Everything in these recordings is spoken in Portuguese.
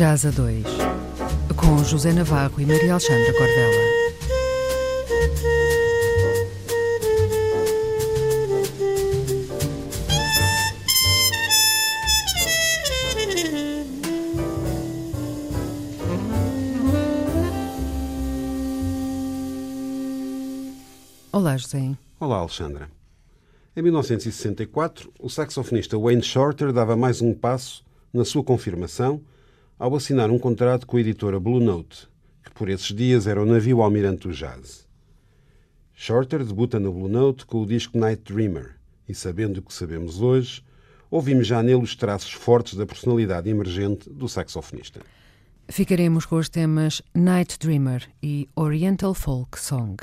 Jazz a 2, com José Navarro e Maria Alexandra Cordela. Olá, José. Olá, Alexandra. Em 1964, o saxofonista Wayne Shorter dava mais um passo na sua confirmação ao assinar um contrato com a editora Blue Note, que por esses dias era o navio almirante do jazz. Shorter debuta na Blue Note com o disco Night Dreamer e, sabendo o que sabemos hoje, ouvimos já nele os traços fortes da personalidade emergente do saxofonista. Ficaremos com os temas Night Dreamer e Oriental Folk Song.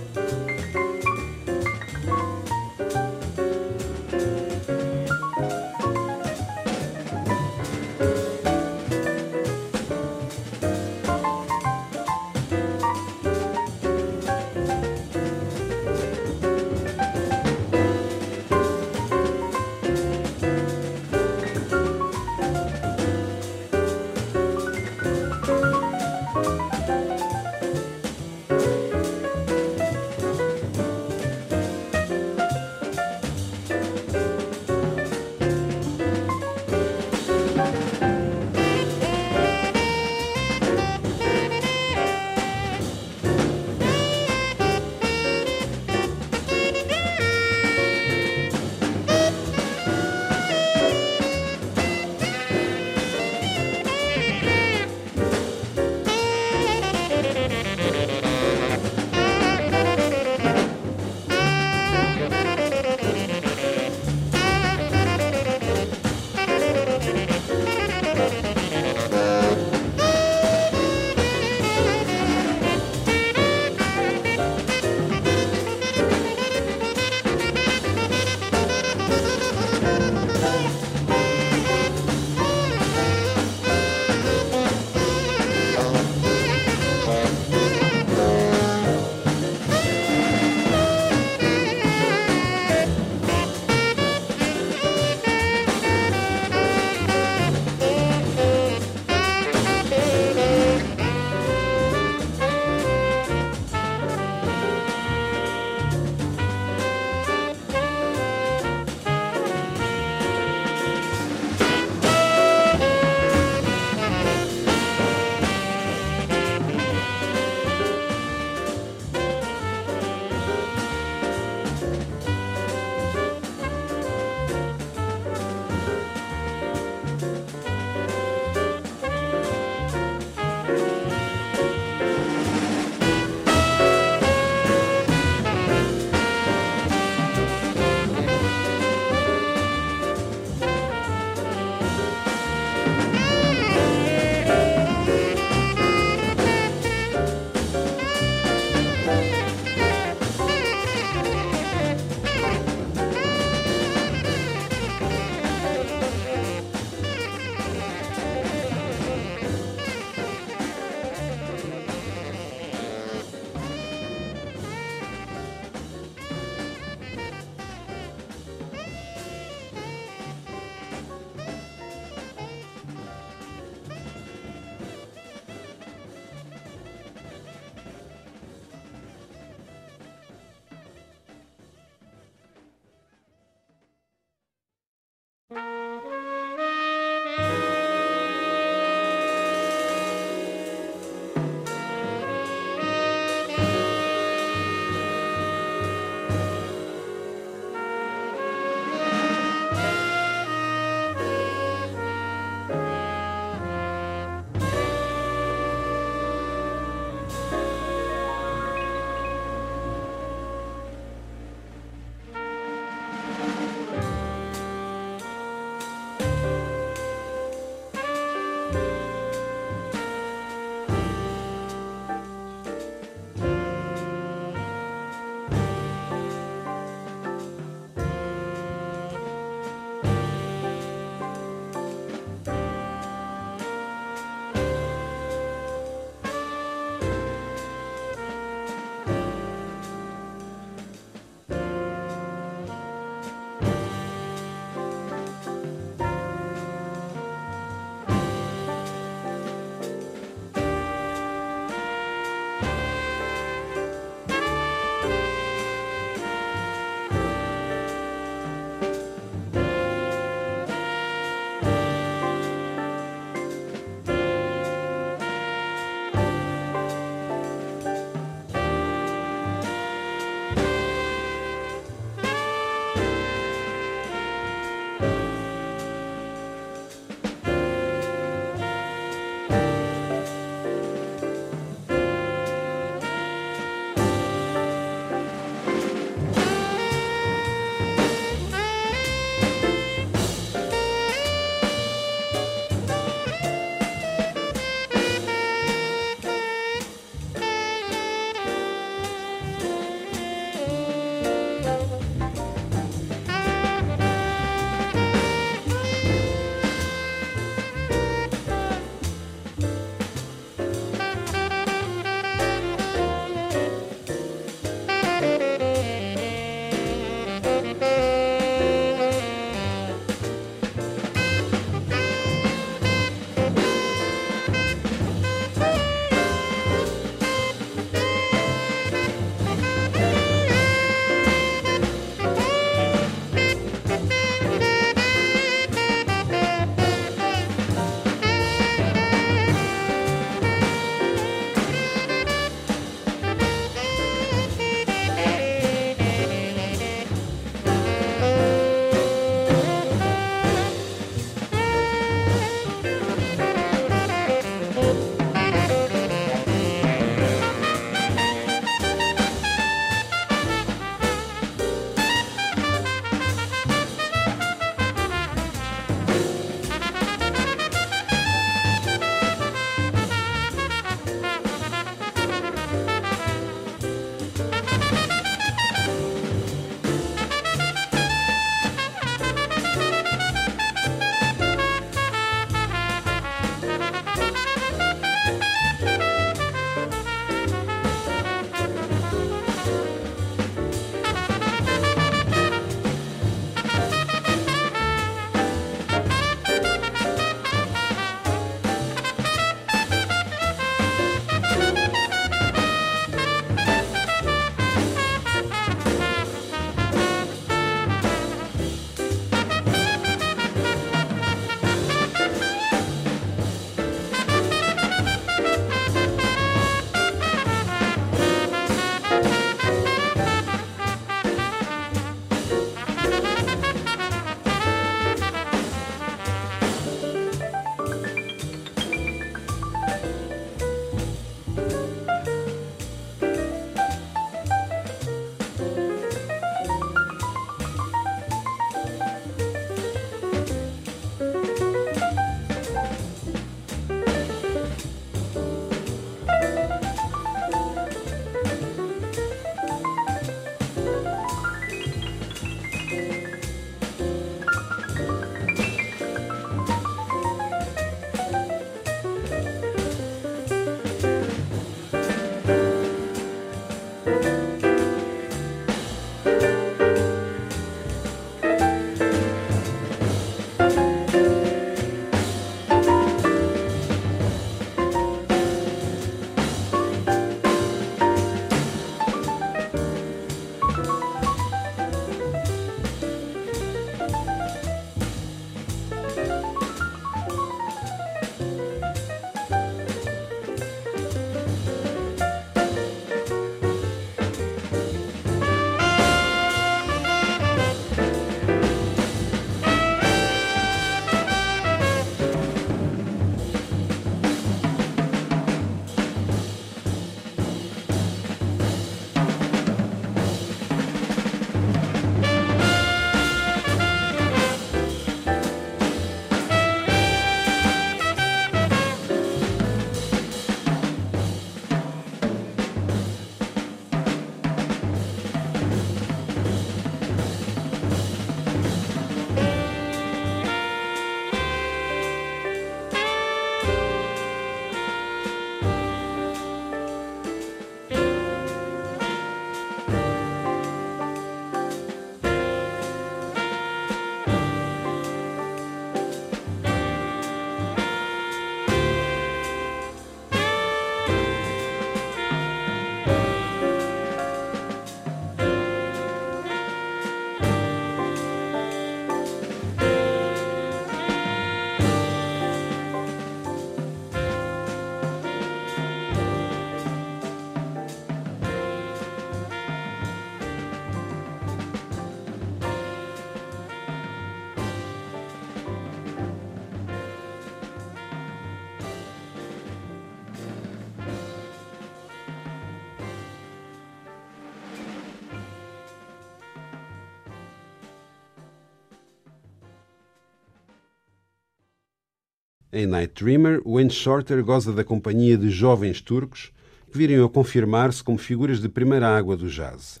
Em Night Dreamer, Wayne Shorter goza da companhia de jovens turcos que viriam a confirmar-se como figuras de primeira água do jazz.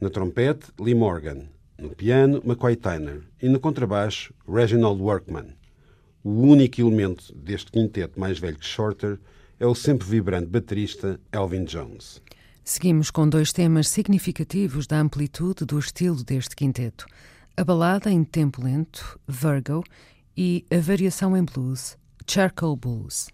Na trompete, Lee Morgan. No piano, McCoy Tyner. E no contrabaixo, Reginald Workman. O único elemento deste quinteto mais velho que Shorter é o sempre vibrante baterista Elvin Jones. Seguimos com dois temas significativos da amplitude do estilo deste quinteto: a balada em tempo lento, Virgo, e a variação em blues, Charcoal Blues.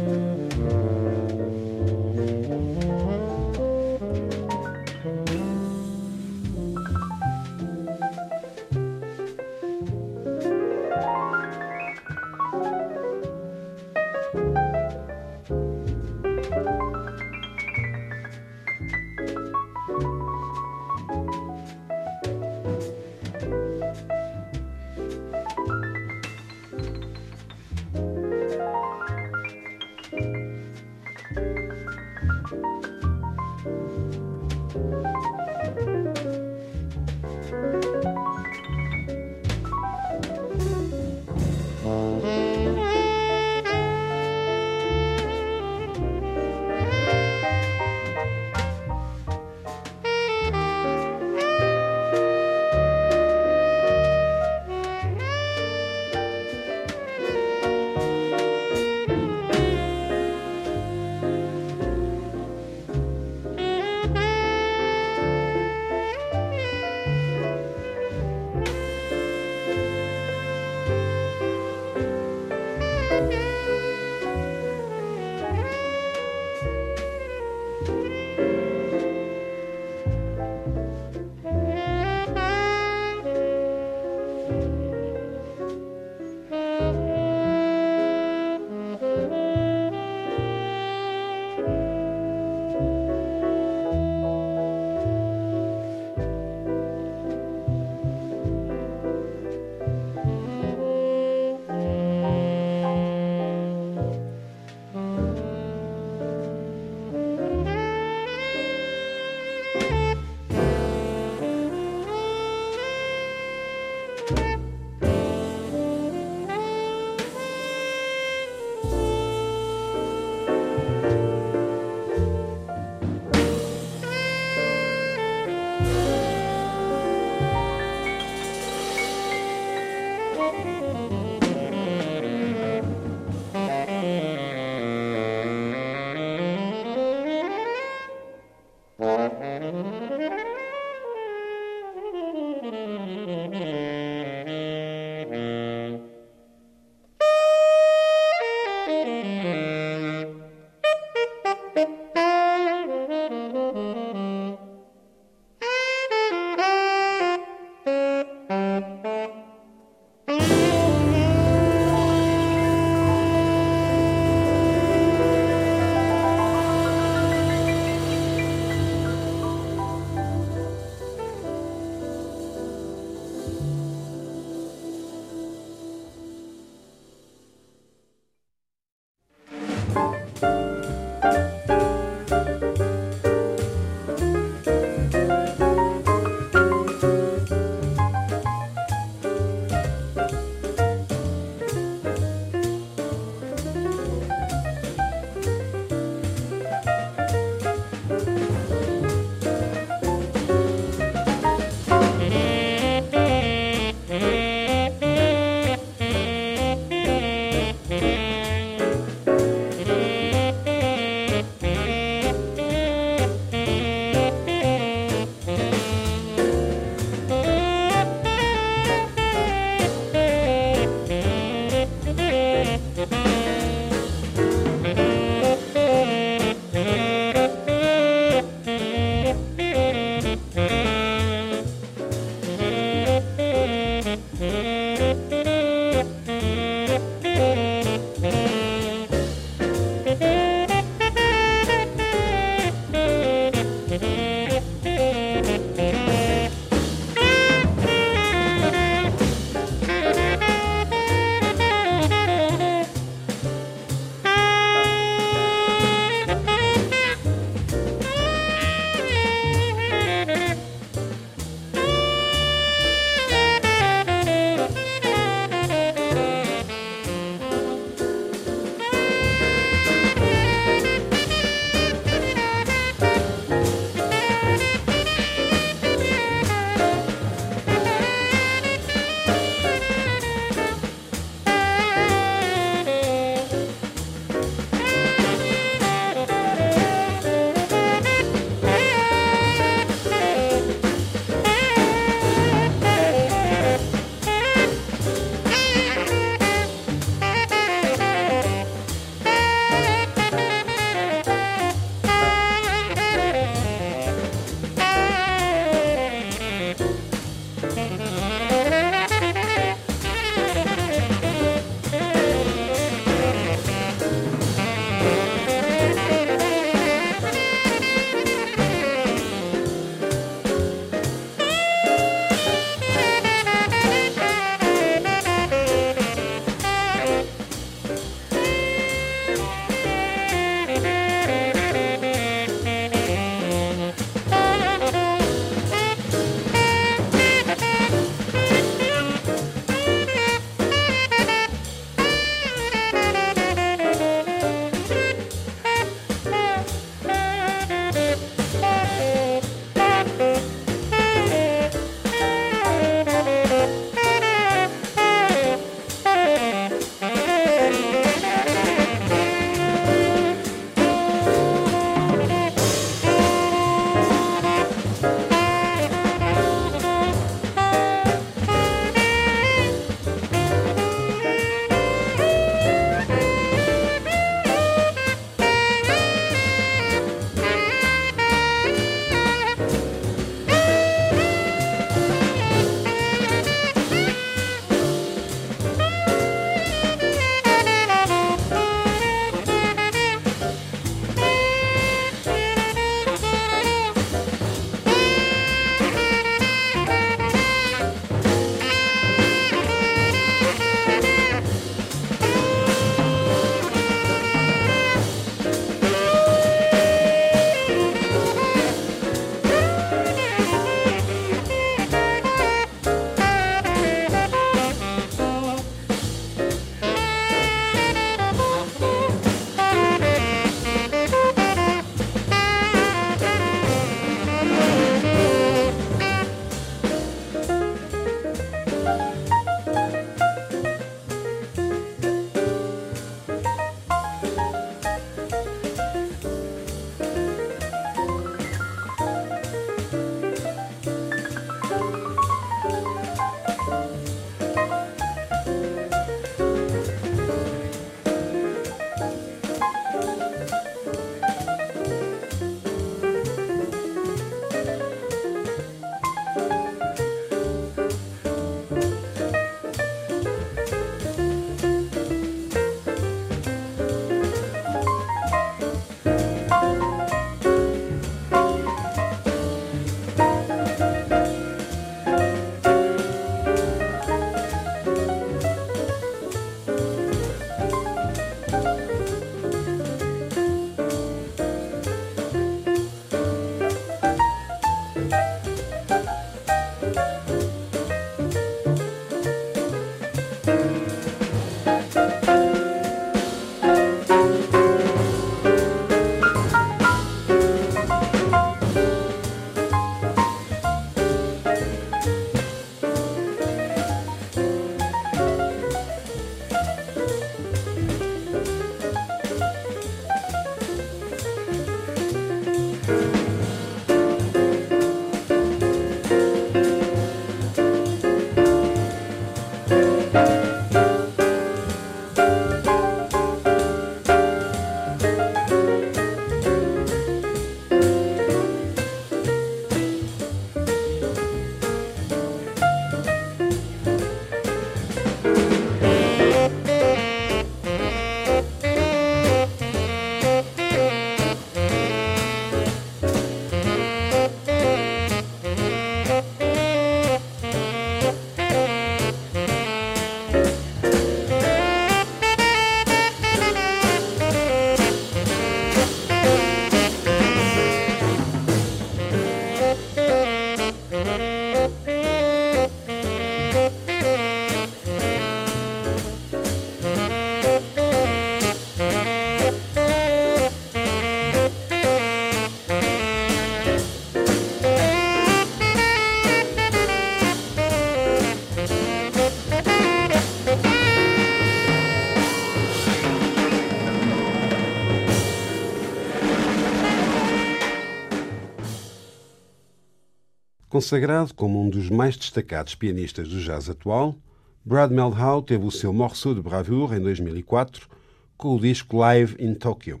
Consagrado como um dos mais destacados pianistas do jazz atual, Brad Meldau teve o seu morceau de bravoure em 2004 com o disco Live in Tokyo,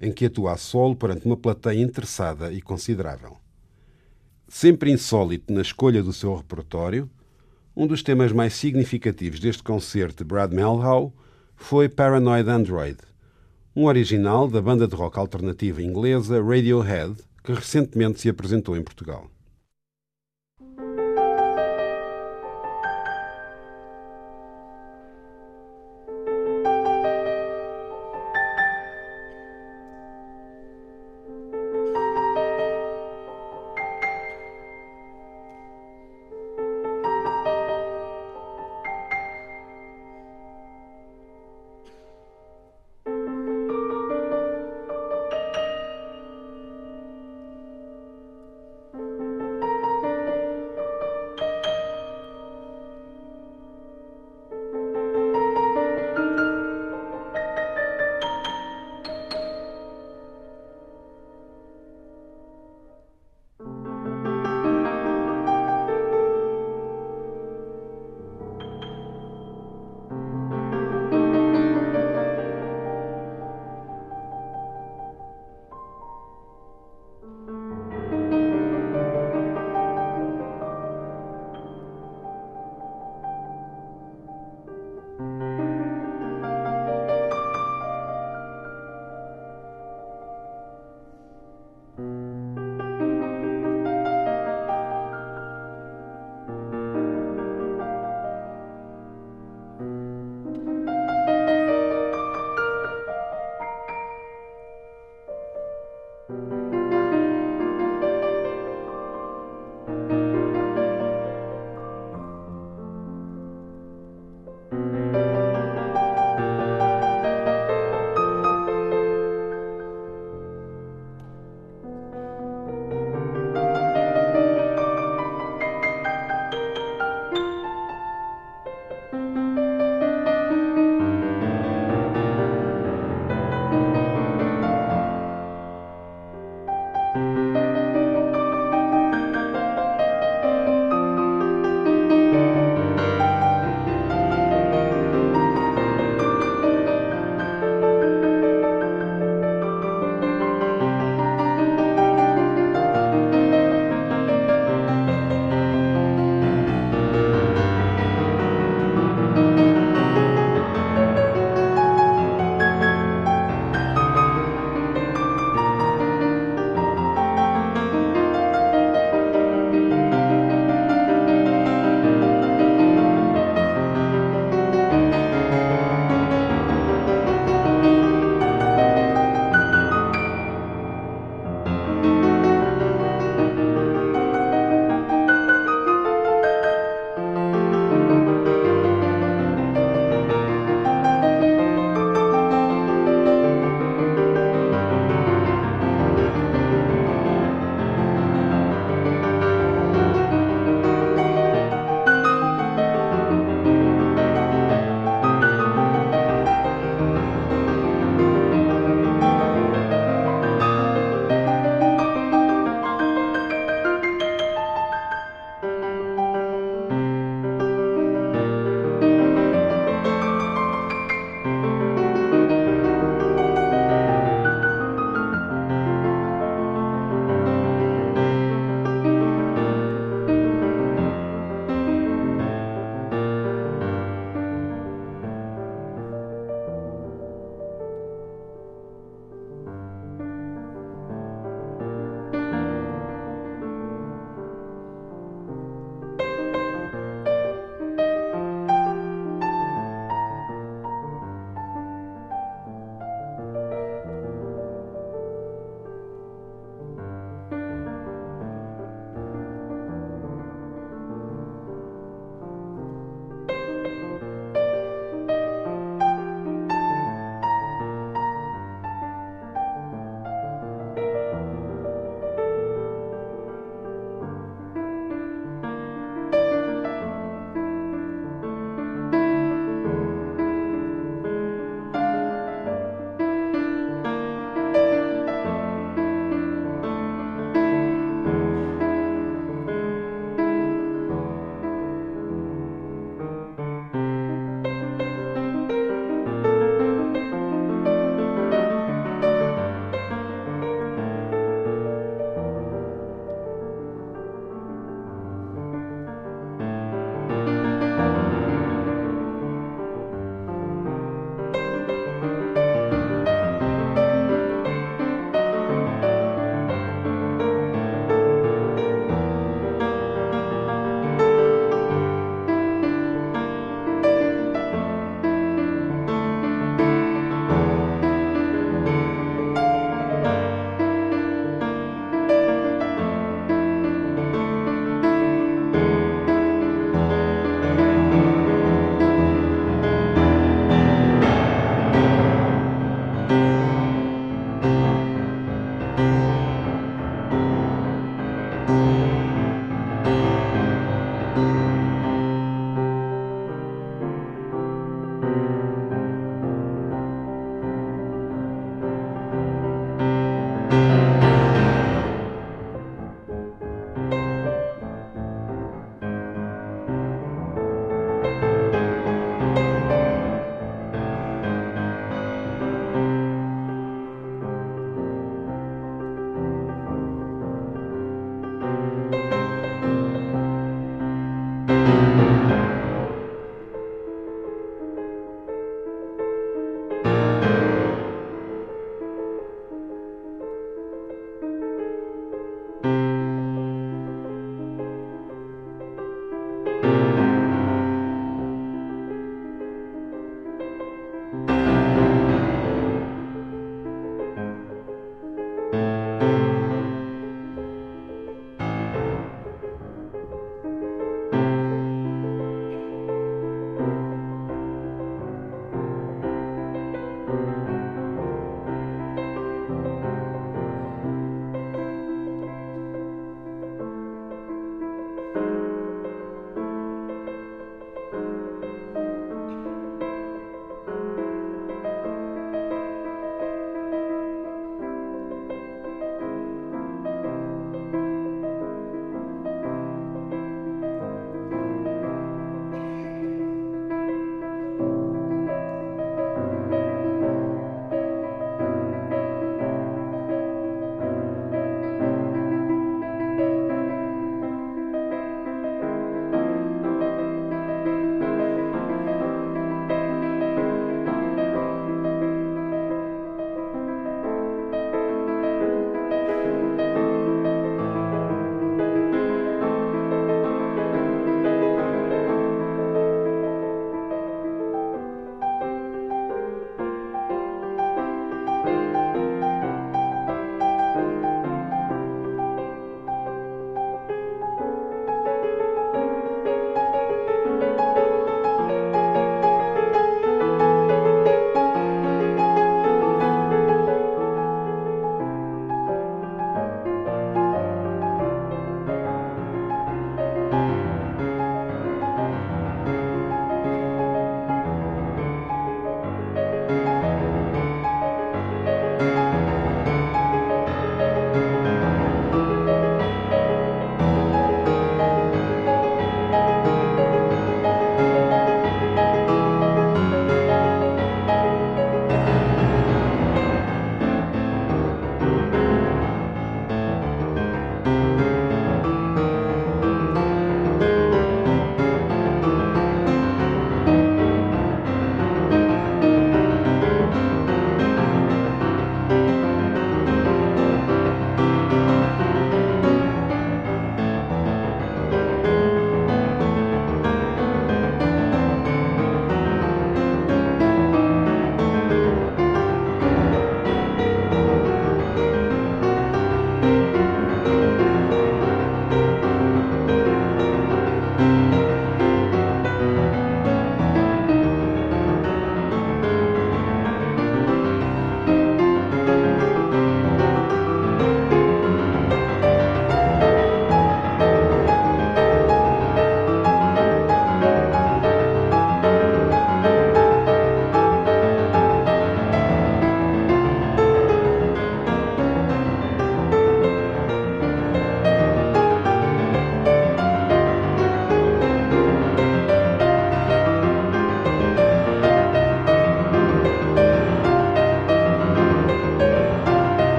em que atua a solo perante uma plateia interessada e considerável. Sempre insólito na escolha do seu repertório, um dos temas mais significativos deste concerto de Brad Meldau foi Paranoid Android, um original da banda de rock alternativa inglesa Radiohead, que recentemente se apresentou em Portugal.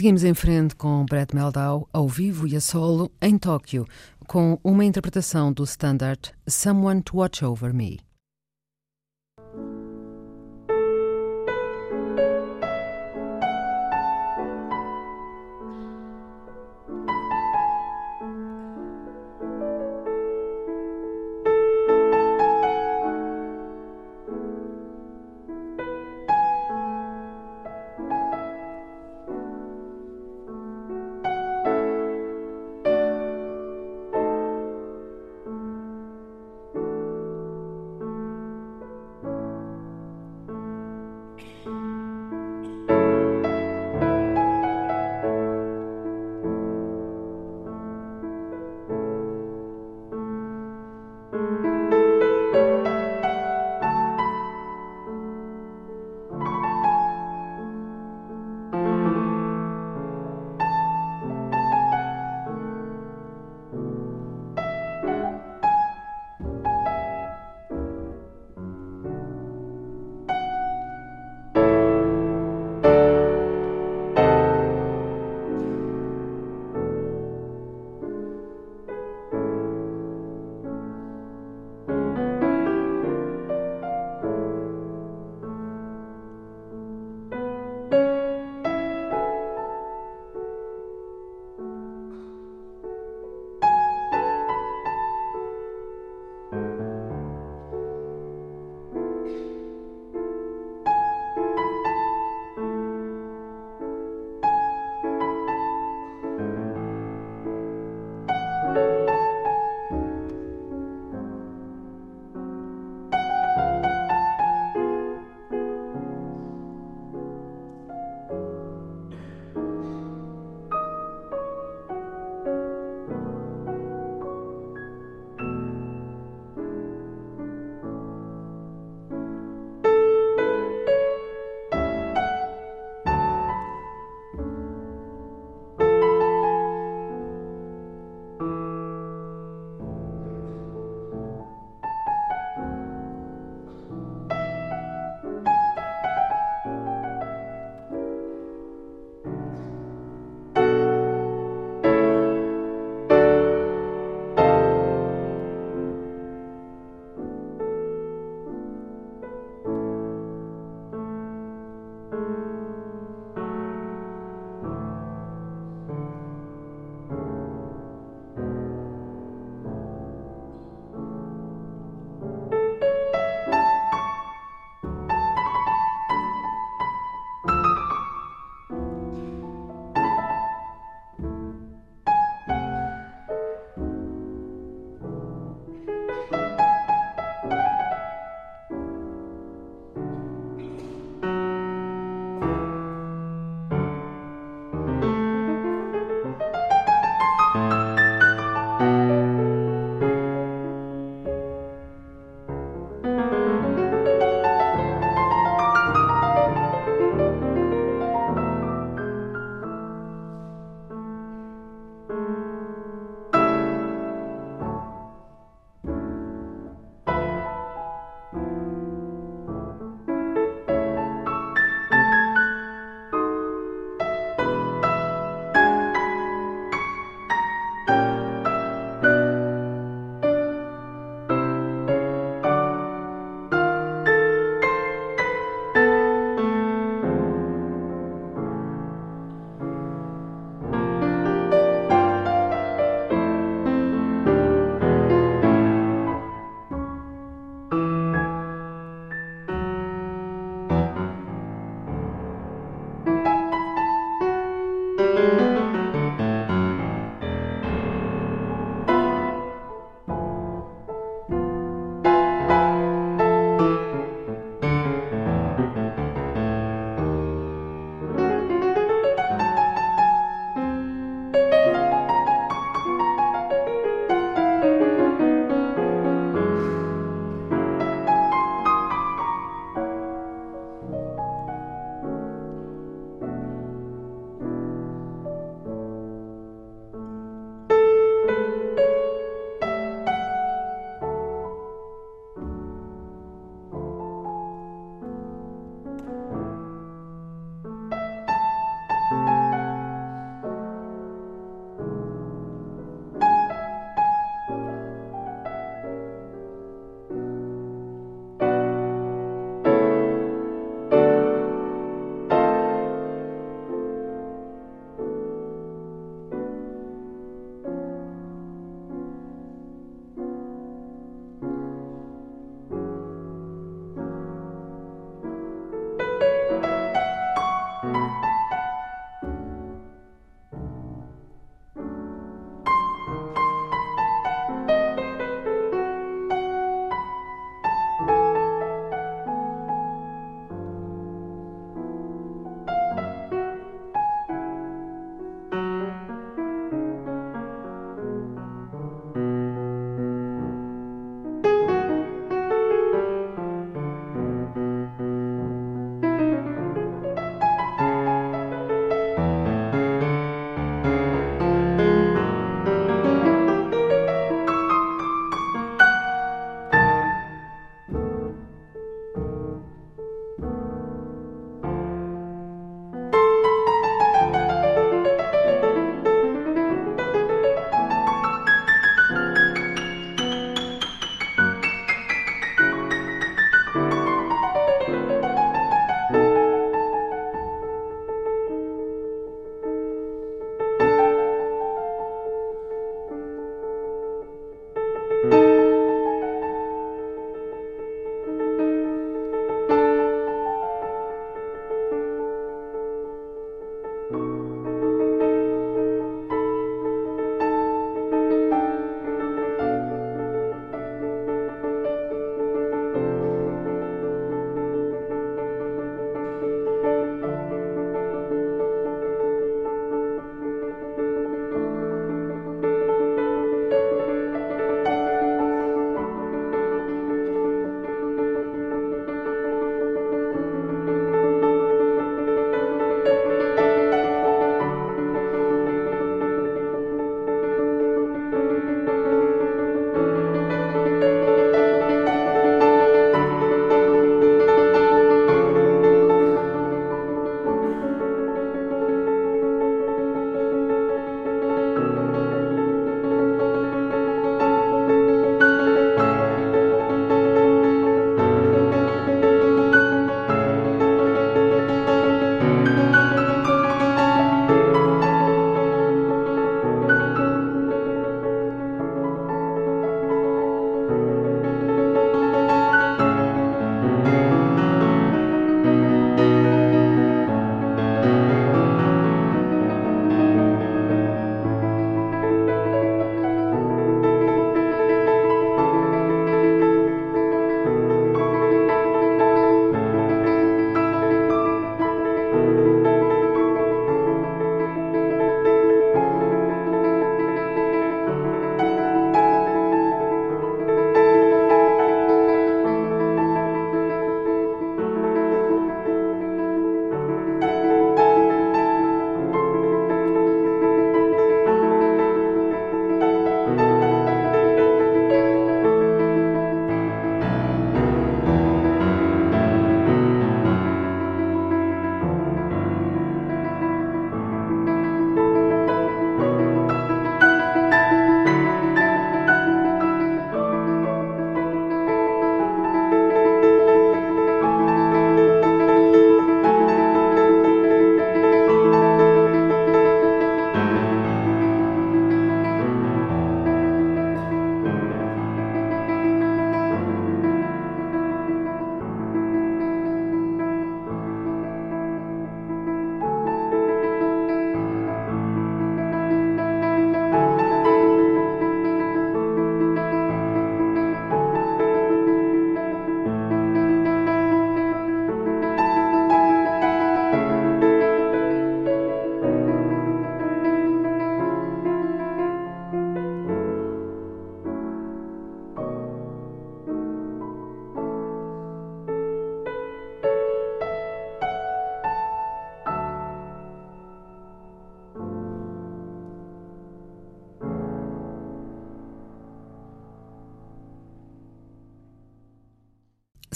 Seguimos em frente com Brett Meldau ao vivo e a solo em Tóquio, com uma interpretação do standard Someone to Watch Over Me.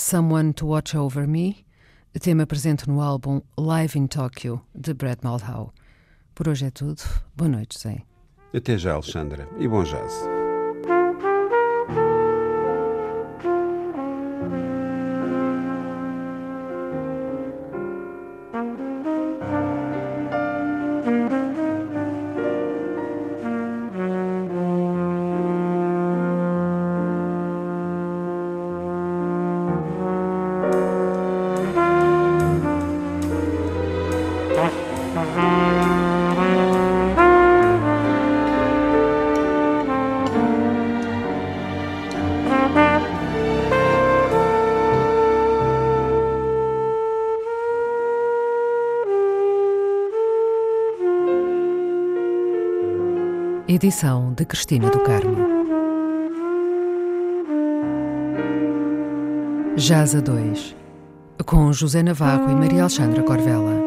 Someone to Watch Over Me, tema presente no álbum Live in Tokyo, de Brad Maldau. Por hoje é tudo. Boa noite, Zé. Até já, Alexandra, e bom jazz. Edição de Cristina do Carmo. Jazz a 2 com José Navarro e Maria Alexandra Corvella.